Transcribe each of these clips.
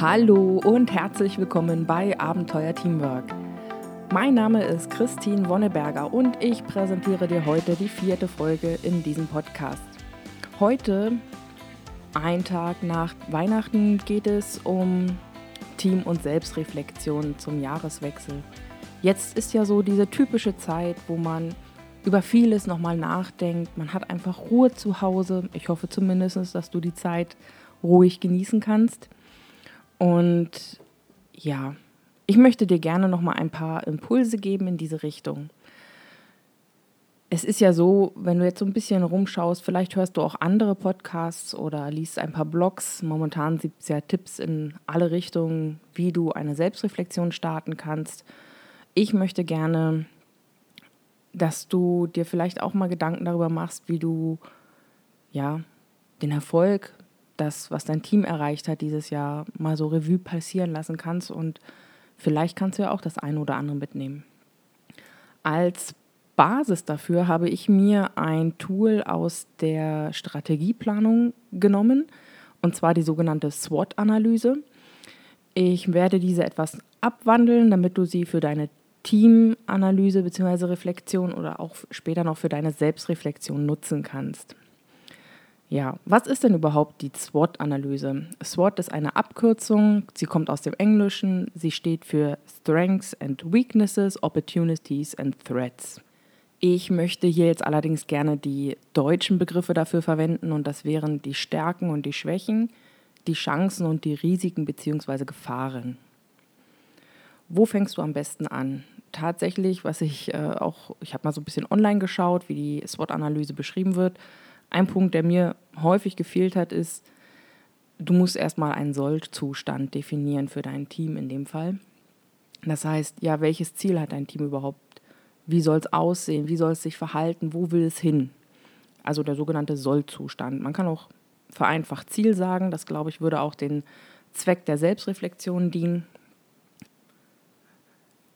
Hallo und herzlich willkommen bei Abenteuer Teamwork. Mein Name ist Christine Wonneberger und ich präsentiere dir heute die vierte Folge in diesem Podcast. Heute, ein Tag nach Weihnachten, geht es um Team- und Selbstreflexion zum Jahreswechsel. Jetzt ist ja so diese typische Zeit, wo man über vieles nochmal nachdenkt. Man hat einfach Ruhe zu Hause. Ich hoffe zumindest, dass du die Zeit ruhig genießen kannst. Und ja, ich möchte dir gerne nochmal ein paar Impulse geben in diese Richtung. Es ist ja so, wenn du jetzt so ein bisschen rumschaust, vielleicht hörst du auch andere Podcasts oder liest ein paar Blogs. Momentan gibt es ja Tipps in alle Richtungen, wie du eine Selbstreflexion starten kannst. Ich möchte gerne dass du dir vielleicht auch mal Gedanken darüber machst, wie du ja den Erfolg, das, was dein Team erreicht hat dieses Jahr, mal so Revue passieren lassen kannst und vielleicht kannst du ja auch das eine oder andere mitnehmen. Als Basis dafür habe ich mir ein Tool aus der Strategieplanung genommen, und zwar die sogenannte SWOT-Analyse. Ich werde diese etwas abwandeln, damit du sie für deine Teamanalyse bzw. Reflexion oder auch später noch für deine Selbstreflexion nutzen kannst. Ja, was ist denn überhaupt die SWOT-Analyse? SWOT ist eine Abkürzung, sie kommt aus dem Englischen, sie steht für Strengths and Weaknesses, Opportunities and Threats. Ich möchte hier jetzt allerdings gerne die deutschen Begriffe dafür verwenden und das wären die Stärken und die Schwächen, die Chancen und die Risiken bzw. Gefahren. Wo fängst du am besten an? Tatsächlich, was ich äh, auch, ich habe mal so ein bisschen online geschaut, wie die SWOT-Analyse beschrieben wird. Ein Punkt, der mir häufig gefehlt hat, ist, du musst erstmal einen Soll-Zustand definieren für dein Team in dem Fall. Das heißt, ja, welches Ziel hat dein Team überhaupt? Wie soll es aussehen? Wie soll es sich verhalten? Wo will es hin? Also der sogenannte Soll-Zustand. Man kann auch vereinfacht Ziel sagen. Das, glaube ich, würde auch den Zweck der Selbstreflexion dienen.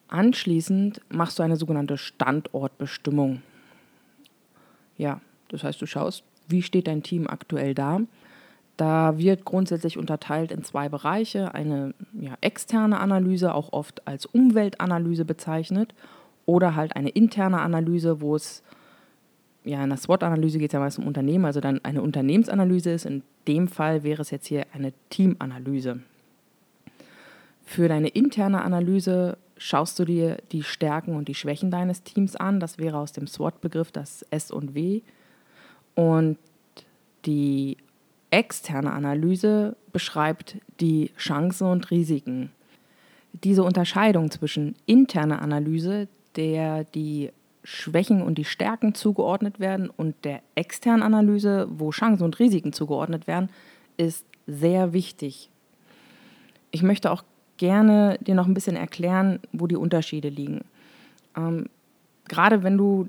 Anschließend machst du eine sogenannte Standortbestimmung. Ja, das heißt, du schaust, wie steht dein Team aktuell da. Da wird grundsätzlich unterteilt in zwei Bereiche. Eine ja, externe Analyse, auch oft als Umweltanalyse bezeichnet, oder halt eine interne Analyse, wo es, ja, in der SWOT-Analyse geht es ja meist um Unternehmen, also dann eine Unternehmensanalyse ist. In dem Fall wäre es jetzt hier eine Teamanalyse. Für deine interne Analyse schaust du dir die Stärken und die Schwächen deines Teams an. Das wäre aus dem SWOT-Begriff das S und W. Und die externe Analyse beschreibt die Chancen und Risiken. Diese Unterscheidung zwischen interner Analyse, der die Schwächen und die Stärken zugeordnet werden, und der externen Analyse, wo Chancen und Risiken zugeordnet werden, ist sehr wichtig. Ich möchte auch gerne dir noch ein bisschen erklären, wo die Unterschiede liegen. Ähm, gerade wenn du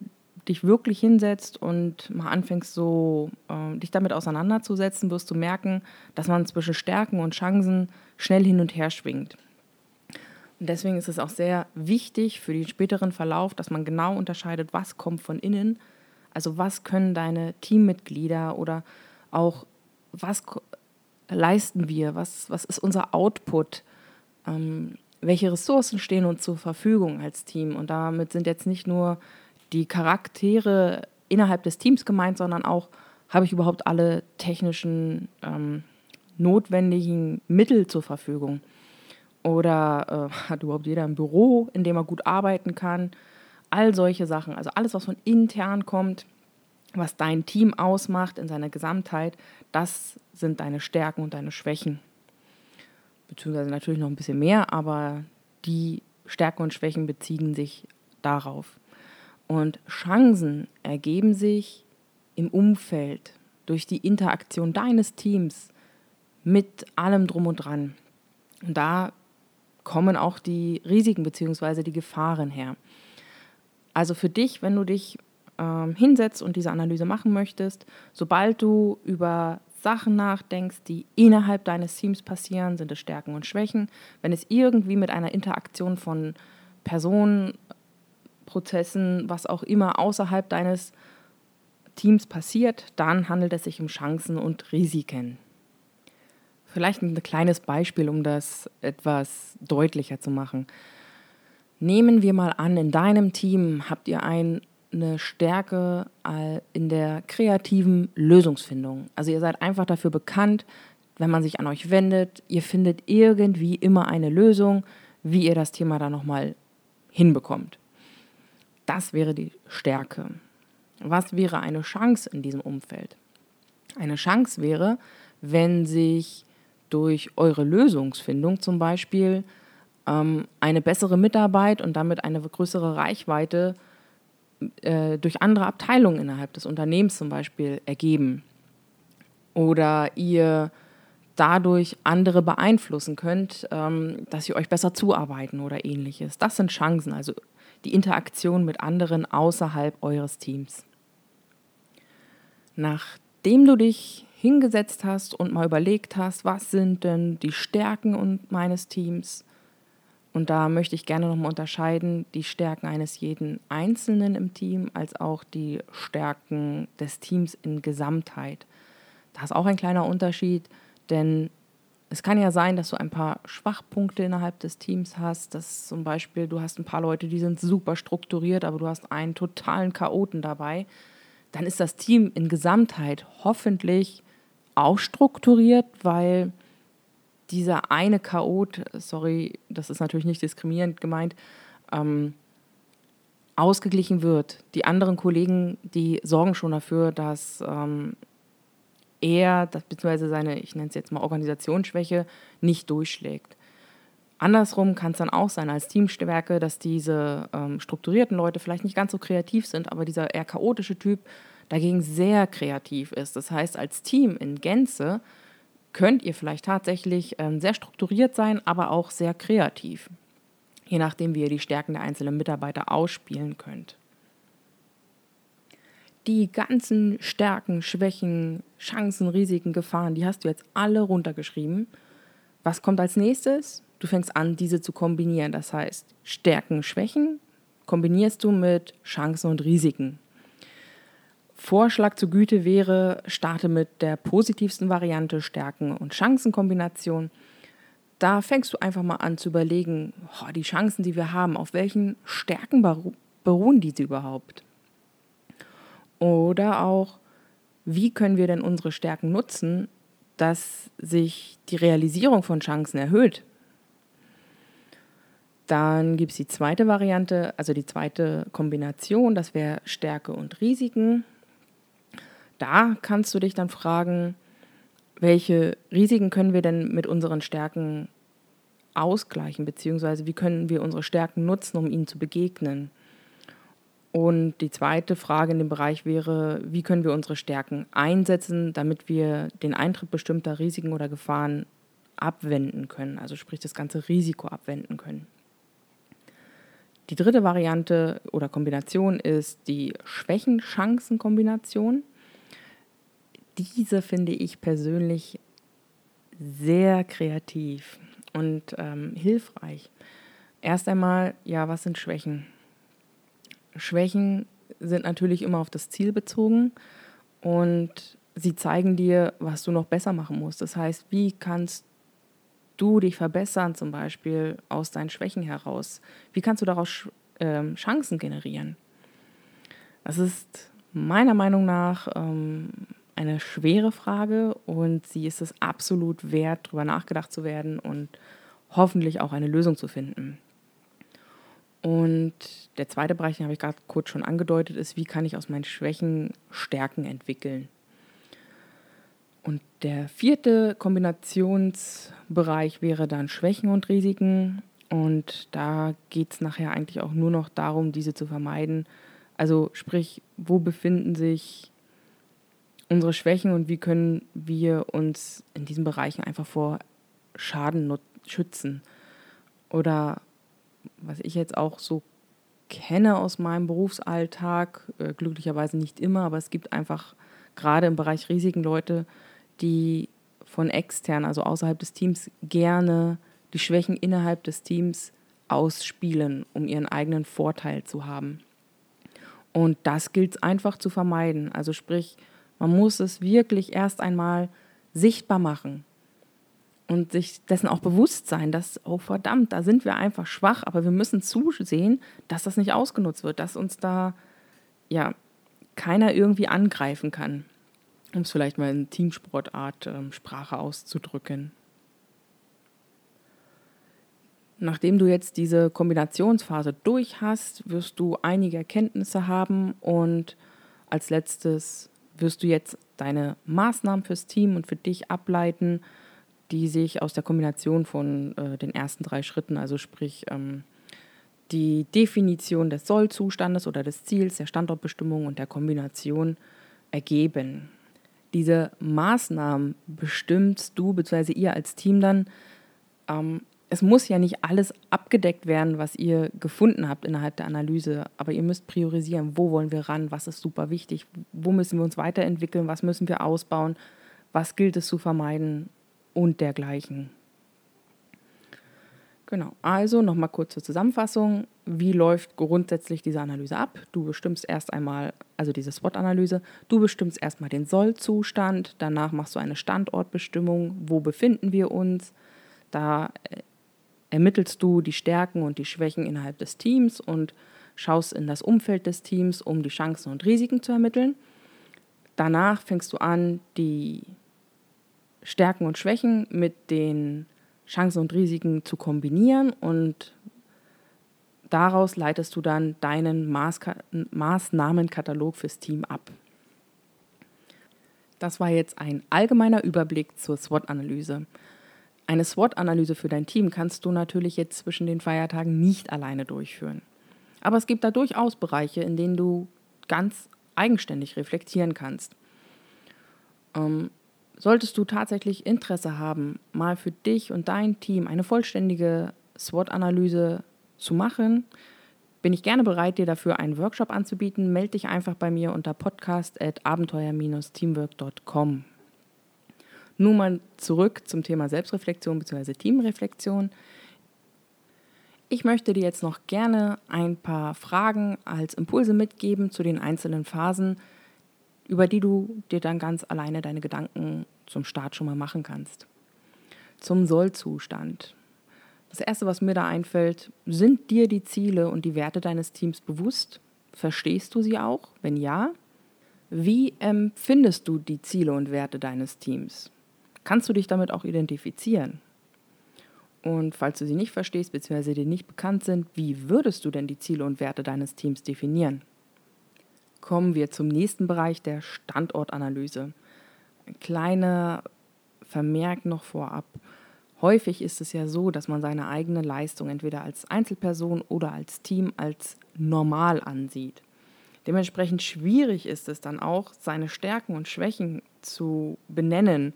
dich wirklich hinsetzt und mal anfängst, so äh, dich damit auseinanderzusetzen, wirst du merken, dass man zwischen Stärken und Chancen schnell hin und her schwingt. Und deswegen ist es auch sehr wichtig für den späteren Verlauf, dass man genau unterscheidet, was kommt von innen, also was können deine Teammitglieder oder auch was leisten wir, was, was ist unser Output, ähm, welche Ressourcen stehen uns zur Verfügung als Team. Und damit sind jetzt nicht nur die Charaktere innerhalb des Teams gemeint, sondern auch, habe ich überhaupt alle technischen ähm, notwendigen Mittel zur Verfügung? Oder äh, hat überhaupt jeder ein Büro, in dem er gut arbeiten kann? All solche Sachen, also alles, was von intern kommt, was dein Team ausmacht in seiner Gesamtheit, das sind deine Stärken und deine Schwächen beziehungsweise natürlich noch ein bisschen mehr, aber die Stärken und Schwächen beziehen sich darauf. Und Chancen ergeben sich im Umfeld durch die Interaktion deines Teams mit allem drum und dran. Und da kommen auch die Risiken bzw. die Gefahren her. Also für dich, wenn du dich ähm, hinsetzt und diese Analyse machen möchtest, sobald du über Sachen nachdenkst, die innerhalb deines Teams passieren, sind es Stärken und Schwächen. Wenn es irgendwie mit einer Interaktion von Personen, Prozessen, was auch immer außerhalb deines Teams passiert, dann handelt es sich um Chancen und Risiken. Vielleicht ein kleines Beispiel, um das etwas deutlicher zu machen. Nehmen wir mal an, in deinem Team habt ihr ein, eine Stärke in der kreativen Lösungsfindung. Also ihr seid einfach dafür bekannt, wenn man sich an euch wendet, ihr findet irgendwie immer eine Lösung, wie ihr das Thema da nochmal hinbekommt. Das wäre die Stärke. Was wäre eine Chance in diesem Umfeld? Eine Chance wäre, wenn sich durch eure Lösungsfindung zum Beispiel ähm, eine bessere Mitarbeit und damit eine größere Reichweite äh, durch andere Abteilungen innerhalb des Unternehmens zum Beispiel ergeben. Oder ihr dadurch andere beeinflussen könnt, ähm, dass sie euch besser zuarbeiten oder ähnliches. Das sind Chancen, also die Interaktion mit anderen außerhalb eures Teams. Nachdem du dich hingesetzt hast und mal überlegt hast, was sind denn die Stärken meines Teams, und da möchte ich gerne nochmal unterscheiden, die Stärken eines jeden Einzelnen im Team als auch die Stärken des Teams in Gesamtheit. Da ist auch ein kleiner Unterschied, denn es kann ja sein, dass du ein paar Schwachpunkte innerhalb des Teams hast, dass zum Beispiel du hast ein paar Leute, die sind super strukturiert, aber du hast einen totalen Chaoten dabei. Dann ist das Team in Gesamtheit hoffentlich auch strukturiert, weil dieser eine Chaot, sorry, das ist natürlich nicht diskriminierend gemeint, ähm, ausgeglichen wird. Die anderen Kollegen, die sorgen schon dafür, dass ähm, er, beziehungsweise seine, ich nenne es jetzt mal Organisationsschwäche, nicht durchschlägt. Andersrum kann es dann auch sein als Teamstärke, dass diese ähm, strukturierten Leute vielleicht nicht ganz so kreativ sind, aber dieser eher chaotische Typ dagegen sehr kreativ ist. Das heißt, als Team in Gänze könnt ihr vielleicht tatsächlich ähm, sehr strukturiert sein, aber auch sehr kreativ, je nachdem, wie ihr die Stärken der einzelnen Mitarbeiter ausspielen könnt. Die ganzen Stärken, Schwächen, Chancen, Risiken, Gefahren, die hast du jetzt alle runtergeschrieben. Was kommt als nächstes? Du fängst an, diese zu kombinieren. Das heißt, Stärken, Schwächen kombinierst du mit Chancen und Risiken. Vorschlag zur Güte wäre, starte mit der positivsten Variante Stärken- und Chancenkombination. Da fängst du einfach mal an zu überlegen, oh, die Chancen, die wir haben, auf welchen Stärken beruhen diese überhaupt? Oder auch, wie können wir denn unsere Stärken nutzen, dass sich die Realisierung von Chancen erhöht? Dann gibt es die zweite Variante, also die zweite Kombination, das wäre Stärke und Risiken da kannst du dich dann fragen, welche Risiken können wir denn mit unseren Stärken ausgleichen, beziehungsweise wie können wir unsere Stärken nutzen, um ihnen zu begegnen. Und die zweite Frage in dem Bereich wäre, wie können wir unsere Stärken einsetzen, damit wir den Eintritt bestimmter Risiken oder Gefahren abwenden können, also sprich das ganze Risiko abwenden können. Die dritte Variante oder Kombination ist die Schwächen-Chancen-Kombination diese finde ich persönlich sehr kreativ und ähm, hilfreich. Erst einmal, ja, was sind Schwächen? Schwächen sind natürlich immer auf das Ziel bezogen und sie zeigen dir, was du noch besser machen musst. Das heißt, wie kannst du dich verbessern, zum Beispiel aus deinen Schwächen heraus? Wie kannst du daraus ähm, Chancen generieren? Das ist meiner Meinung nach ähm, eine schwere Frage und sie ist es absolut wert, darüber nachgedacht zu werden und hoffentlich auch eine Lösung zu finden. Und der zweite Bereich, den habe ich gerade kurz schon angedeutet, ist, wie kann ich aus meinen Schwächen Stärken entwickeln. Und der vierte Kombinationsbereich wäre dann Schwächen und Risiken. Und da geht es nachher eigentlich auch nur noch darum, diese zu vermeiden. Also sprich, wo befinden sich unsere Schwächen und wie können wir uns in diesen Bereichen einfach vor Schaden schützen. Oder was ich jetzt auch so kenne aus meinem Berufsalltag, äh, glücklicherweise nicht immer, aber es gibt einfach gerade im Bereich Risiken Leute, die von extern, also außerhalb des Teams, gerne die Schwächen innerhalb des Teams ausspielen, um ihren eigenen Vorteil zu haben. Und das gilt es einfach zu vermeiden. Also sprich, man muss es wirklich erst einmal sichtbar machen. Und sich dessen auch bewusst sein, dass, oh verdammt, da sind wir einfach schwach, aber wir müssen zusehen, dass das nicht ausgenutzt wird, dass uns da ja keiner irgendwie angreifen kann, um es vielleicht mal in Teamsportart ähm, Sprache auszudrücken. Nachdem du jetzt diese Kombinationsphase durch hast, wirst du einige Erkenntnisse haben und als letztes wirst du jetzt deine Maßnahmen fürs Team und für dich ableiten, die sich aus der Kombination von äh, den ersten drei Schritten, also sprich ähm, die Definition des Sollzustandes oder des Ziels, der Standortbestimmung und der Kombination ergeben. Diese Maßnahmen bestimmst du bzw. ihr als Team dann. Ähm, es muss ja nicht alles abgedeckt werden, was ihr gefunden habt innerhalb der Analyse, aber ihr müsst priorisieren, wo wollen wir ran, was ist super wichtig, wo müssen wir uns weiterentwickeln, was müssen wir ausbauen, was gilt es zu vermeiden und dergleichen. Genau, also nochmal kurz zur Zusammenfassung. Wie läuft grundsätzlich diese Analyse ab? Du bestimmst erst einmal, also diese SWOT-Analyse, du bestimmst erstmal den Soll-Zustand, danach machst du eine Standortbestimmung, wo befinden wir uns. Da äh, ermittelst du die Stärken und die Schwächen innerhalb des Teams und schaust in das Umfeld des Teams, um die Chancen und Risiken zu ermitteln. Danach fängst du an, die Stärken und Schwächen mit den Chancen und Risiken zu kombinieren und daraus leitest du dann deinen Maßka Maßnahmenkatalog fürs Team ab. Das war jetzt ein allgemeiner Überblick zur SWOT-Analyse. Eine SWOT-Analyse für dein Team kannst du natürlich jetzt zwischen den Feiertagen nicht alleine durchführen. Aber es gibt da durchaus Bereiche, in denen du ganz eigenständig reflektieren kannst. Ähm, solltest du tatsächlich Interesse haben, mal für dich und dein Team eine vollständige SWOT-Analyse zu machen, bin ich gerne bereit, dir dafür einen Workshop anzubieten. Melde dich einfach bei mir unter podcast.abenteuer-teamwork.com. Nun mal zurück zum Thema Selbstreflexion bzw. Teamreflexion. Ich möchte dir jetzt noch gerne ein paar Fragen als Impulse mitgeben zu den einzelnen Phasen, über die du dir dann ganz alleine deine Gedanken zum Start schon mal machen kannst. Zum Sollzustand. Das Erste, was mir da einfällt, sind dir die Ziele und die Werte deines Teams bewusst? Verstehst du sie auch? Wenn ja, wie empfindest du die Ziele und Werte deines Teams? Kannst du dich damit auch identifizieren? Und falls du sie nicht verstehst bzw. dir nicht bekannt sind, wie würdest du denn die Ziele und Werte deines Teams definieren? Kommen wir zum nächsten Bereich der Standortanalyse. Ein kleiner Vermerk noch vorab. Häufig ist es ja so, dass man seine eigene Leistung entweder als Einzelperson oder als Team als normal ansieht. Dementsprechend schwierig ist es dann auch, seine Stärken und Schwächen zu benennen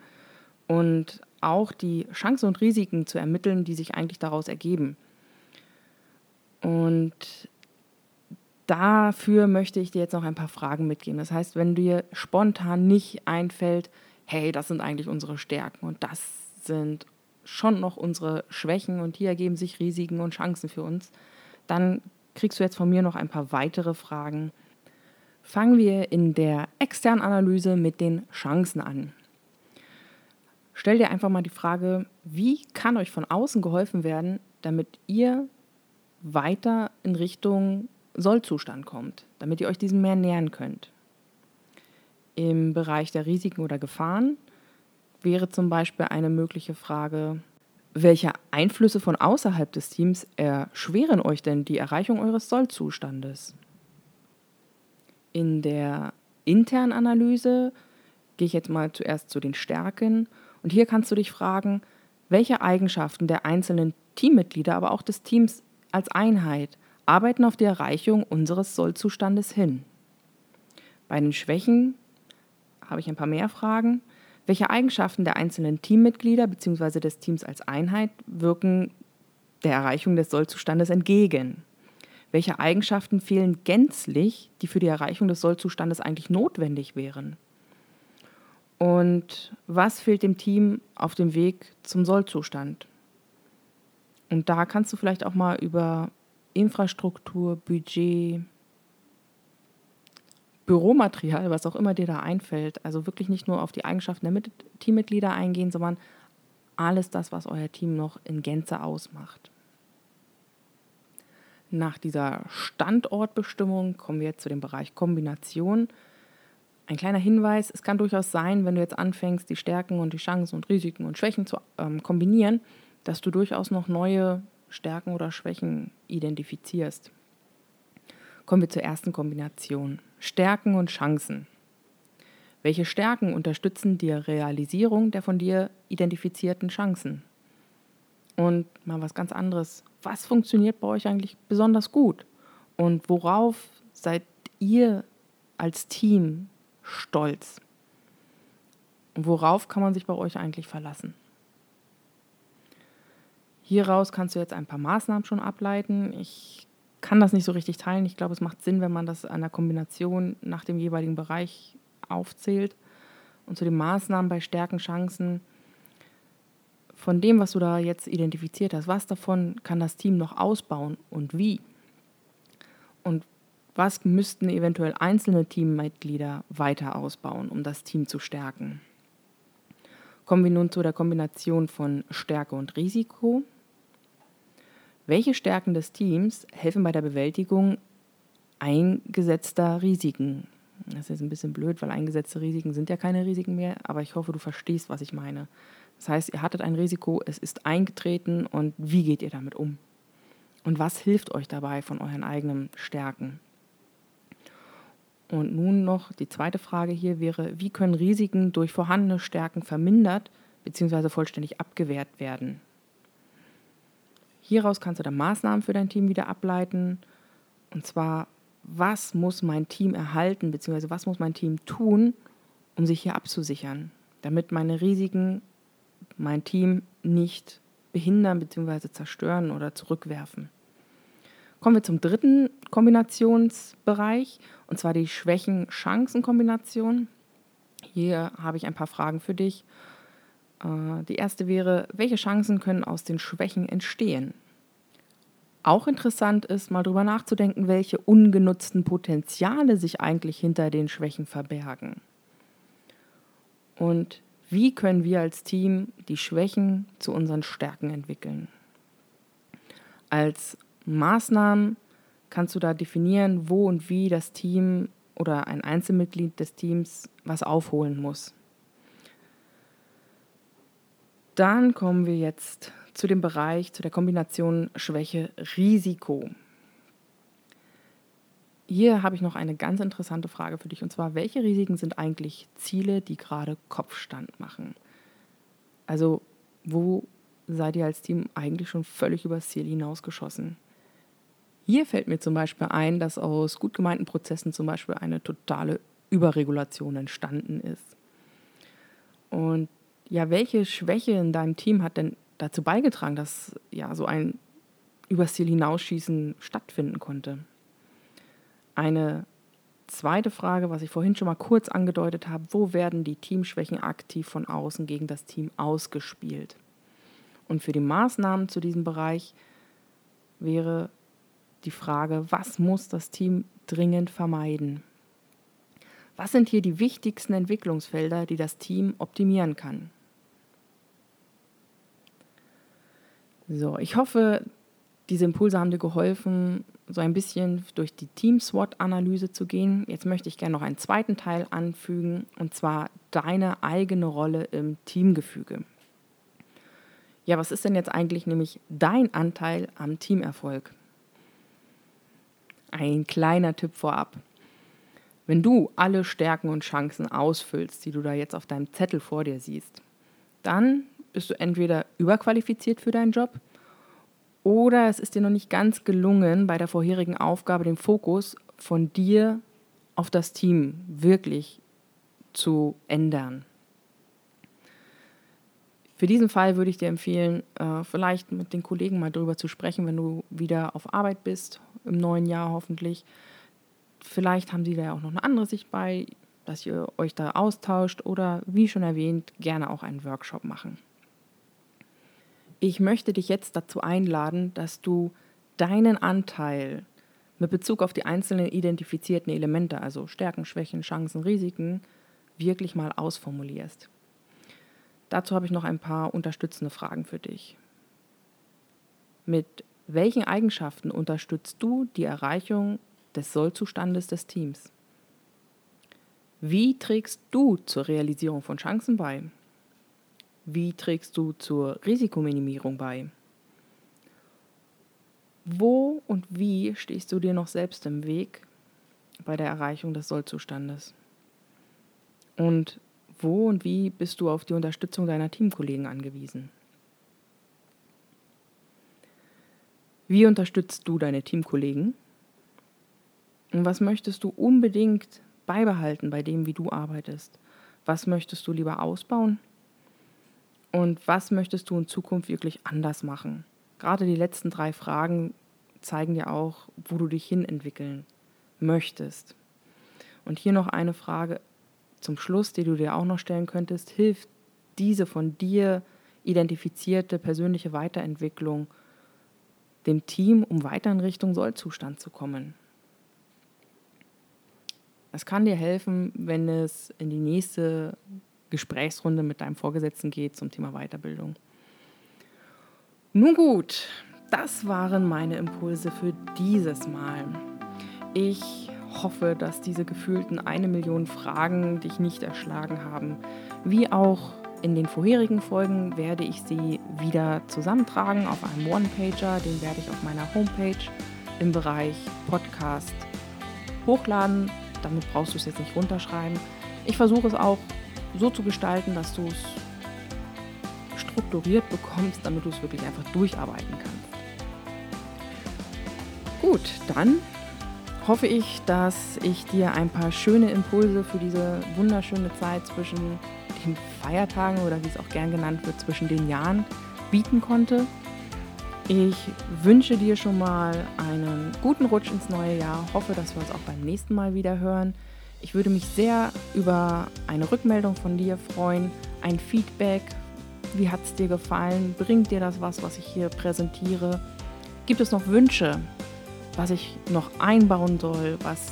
und auch die Chancen und Risiken zu ermitteln, die sich eigentlich daraus ergeben. Und dafür möchte ich dir jetzt noch ein paar Fragen mitgeben. Das heißt, wenn dir spontan nicht einfällt, hey, das sind eigentlich unsere Stärken und das sind schon noch unsere Schwächen und hier ergeben sich Risiken und Chancen für uns, dann kriegst du jetzt von mir noch ein paar weitere Fragen. Fangen wir in der externen Analyse mit den Chancen an. Stell dir einfach mal die Frage, wie kann euch von außen geholfen werden, damit ihr weiter in Richtung Sollzustand kommt, damit ihr euch diesem mehr nähern könnt. Im Bereich der Risiken oder Gefahren wäre zum Beispiel eine mögliche Frage, welche Einflüsse von außerhalb des Teams erschweren euch denn die Erreichung eures Sollzustandes? In der internen Analyse gehe ich jetzt mal zuerst zu den Stärken und hier kannst du dich fragen, welche Eigenschaften der einzelnen Teammitglieder, aber auch des Teams als Einheit arbeiten auf die Erreichung unseres Sollzustandes hin. Bei den Schwächen habe ich ein paar mehr Fragen. Welche Eigenschaften der einzelnen Teammitglieder bzw. des Teams als Einheit wirken der Erreichung des Sollzustandes entgegen? Welche Eigenschaften fehlen gänzlich, die für die Erreichung des Sollzustandes eigentlich notwendig wären? Und was fehlt dem Team auf dem Weg zum Sollzustand? Und da kannst du vielleicht auch mal über Infrastruktur, Budget, Büromaterial, was auch immer dir da einfällt. Also wirklich nicht nur auf die Eigenschaften der Teammitglieder eingehen, sondern alles das, was euer Team noch in Gänze ausmacht. Nach dieser Standortbestimmung kommen wir jetzt zu dem Bereich Kombination. Ein kleiner Hinweis, es kann durchaus sein, wenn du jetzt anfängst, die Stärken und die Chancen und Risiken und Schwächen zu ähm, kombinieren, dass du durchaus noch neue Stärken oder Schwächen identifizierst. Kommen wir zur ersten Kombination. Stärken und Chancen. Welche Stärken unterstützen die Realisierung der von dir identifizierten Chancen? Und mal was ganz anderes. Was funktioniert bei euch eigentlich besonders gut? Und worauf seid ihr als Team stolz? Und worauf kann man sich bei euch eigentlich verlassen? Hieraus kannst du jetzt ein paar Maßnahmen schon ableiten. Ich kann das nicht so richtig teilen. Ich glaube, es macht Sinn, wenn man das an der Kombination nach dem jeweiligen Bereich aufzählt. Und zu den Maßnahmen bei Stärken, Chancen, von dem, was du da jetzt identifiziert hast, was davon kann das Team noch ausbauen und wie? Und was müssten eventuell einzelne Teammitglieder weiter ausbauen, um das Team zu stärken? Kommen wir nun zu der Kombination von Stärke und Risiko. Welche Stärken des Teams helfen bei der Bewältigung eingesetzter Risiken? Das ist jetzt ein bisschen blöd, weil eingesetzte Risiken sind ja keine Risiken mehr, aber ich hoffe, du verstehst, was ich meine. Das heißt, ihr hattet ein Risiko, es ist eingetreten und wie geht ihr damit um? Und was hilft euch dabei von euren eigenen Stärken? Und nun noch die zweite Frage hier wäre, wie können Risiken durch vorhandene Stärken vermindert bzw. vollständig abgewehrt werden? Hieraus kannst du dann Maßnahmen für dein Team wieder ableiten. Und zwar, was muss mein Team erhalten bzw. was muss mein Team tun, um sich hier abzusichern, damit meine Risiken mein Team nicht behindern bzw. zerstören oder zurückwerfen. Kommen wir zum dritten Kombinationsbereich, und zwar die Schwächen-Chancen-Kombination. Hier habe ich ein paar Fragen für dich. Äh, die erste wäre, welche Chancen können aus den Schwächen entstehen? Auch interessant ist, mal darüber nachzudenken, welche ungenutzten Potenziale sich eigentlich hinter den Schwächen verbergen. Und wie können wir als Team die Schwächen zu unseren Stärken entwickeln? Als Maßnahmen kannst du da definieren, wo und wie das Team oder ein Einzelmitglied des Teams was aufholen muss. Dann kommen wir jetzt zu dem Bereich, zu der Kombination Schwäche-Risiko. Hier habe ich noch eine ganz interessante Frage für dich. Und zwar, welche Risiken sind eigentlich Ziele, die gerade Kopfstand machen? Also, wo seid ihr als Team eigentlich schon völlig übers Ziel hinausgeschossen? Hier fällt mir zum Beispiel ein, dass aus gut gemeinten Prozessen zum Beispiel eine totale Überregulation entstanden ist. Und ja, welche Schwäche in deinem Team hat denn dazu beigetragen, dass ja so ein übers Ziel hinausschießen stattfinden konnte? Eine zweite Frage, was ich vorhin schon mal kurz angedeutet habe, wo werden die Teamschwächen aktiv von außen gegen das Team ausgespielt? Und für die Maßnahmen zu diesem Bereich wäre die Frage, was muss das Team dringend vermeiden? Was sind hier die wichtigsten Entwicklungsfelder, die das Team optimieren kann? So, ich hoffe, diese Impulse haben dir geholfen, so ein bisschen durch die Team-SWOT-Analyse zu gehen. Jetzt möchte ich gerne noch einen zweiten Teil anfügen, und zwar deine eigene Rolle im Teamgefüge. Ja, was ist denn jetzt eigentlich nämlich dein Anteil am Teamerfolg? Ein kleiner Tipp vorab. Wenn du alle Stärken und Chancen ausfüllst, die du da jetzt auf deinem Zettel vor dir siehst, dann bist du entweder überqualifiziert für deinen Job oder es ist dir noch nicht ganz gelungen, bei der vorherigen Aufgabe den Fokus von dir auf das Team wirklich zu ändern. Für diesen Fall würde ich dir empfehlen, äh, vielleicht mit den Kollegen mal drüber zu sprechen, wenn du wieder auf Arbeit bist, im neuen Jahr hoffentlich. Vielleicht haben sie da ja auch noch eine andere Sicht bei, dass ihr euch da austauscht oder, wie schon erwähnt, gerne auch einen Workshop machen. Ich möchte dich jetzt dazu einladen, dass du deinen Anteil mit Bezug auf die einzelnen identifizierten Elemente, also Stärken, Schwächen, Chancen, Risiken, wirklich mal ausformulierst. Dazu habe ich noch ein paar unterstützende Fragen für dich. Mit welchen Eigenschaften unterstützt du die Erreichung des Sollzustandes des Teams? Wie trägst du zur Realisierung von Chancen bei? Wie trägst du zur Risikominimierung bei? Wo und wie stehst du dir noch selbst im Weg bei der Erreichung des Sollzustandes? Und wo und wie bist du auf die Unterstützung deiner Teamkollegen angewiesen? Wie unterstützt du deine Teamkollegen? Und was möchtest du unbedingt beibehalten bei dem, wie du arbeitest? Was möchtest du lieber ausbauen? Und was möchtest du in Zukunft wirklich anders machen? Gerade die letzten drei Fragen zeigen dir auch, wo du dich hin entwickeln möchtest. Und hier noch eine Frage zum Schluss, die du dir auch noch stellen könntest. Hilft diese von dir identifizierte persönliche Weiterentwicklung dem Team, um weiter in Richtung Sollzustand zu kommen? Es kann dir helfen, wenn es in die nächste Gesprächsrunde mit deinem Vorgesetzten geht zum Thema Weiterbildung. Nun gut, das waren meine Impulse für dieses Mal. Ich hoffe, dass diese gefühlten eine Million Fragen dich nicht erschlagen haben. Wie auch in den vorherigen Folgen werde ich sie wieder zusammentragen auf einem One-Pager. Den werde ich auf meiner Homepage im Bereich Podcast hochladen. Damit brauchst du es jetzt nicht runterschreiben. Ich versuche es auch so zu gestalten, dass du es strukturiert bekommst, damit du es wirklich einfach durcharbeiten kannst. Gut, dann hoffe ich, dass ich dir ein paar schöne Impulse für diese wunderschöne Zeit zwischen den Feiertagen oder wie es auch gern genannt wird, zwischen den Jahren bieten konnte. Ich wünsche dir schon mal einen guten Rutsch ins neue Jahr. Hoffe, dass wir uns auch beim nächsten Mal wieder hören. Ich würde mich sehr über eine Rückmeldung von dir freuen, ein Feedback. Wie hat es dir gefallen? Bringt dir das was, was ich hier präsentiere? Gibt es noch Wünsche, was ich noch einbauen soll, was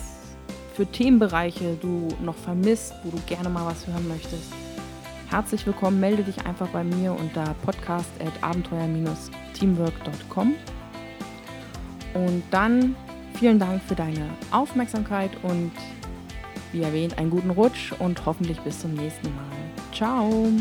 für Themenbereiche du noch vermisst, wo du gerne mal was hören möchtest? Herzlich willkommen, melde dich einfach bei mir unter podcast.abenteuer-teamwork.com. Und dann vielen Dank für deine Aufmerksamkeit und wie erwähnt, einen guten Rutsch und hoffentlich bis zum nächsten Mal. Ciao!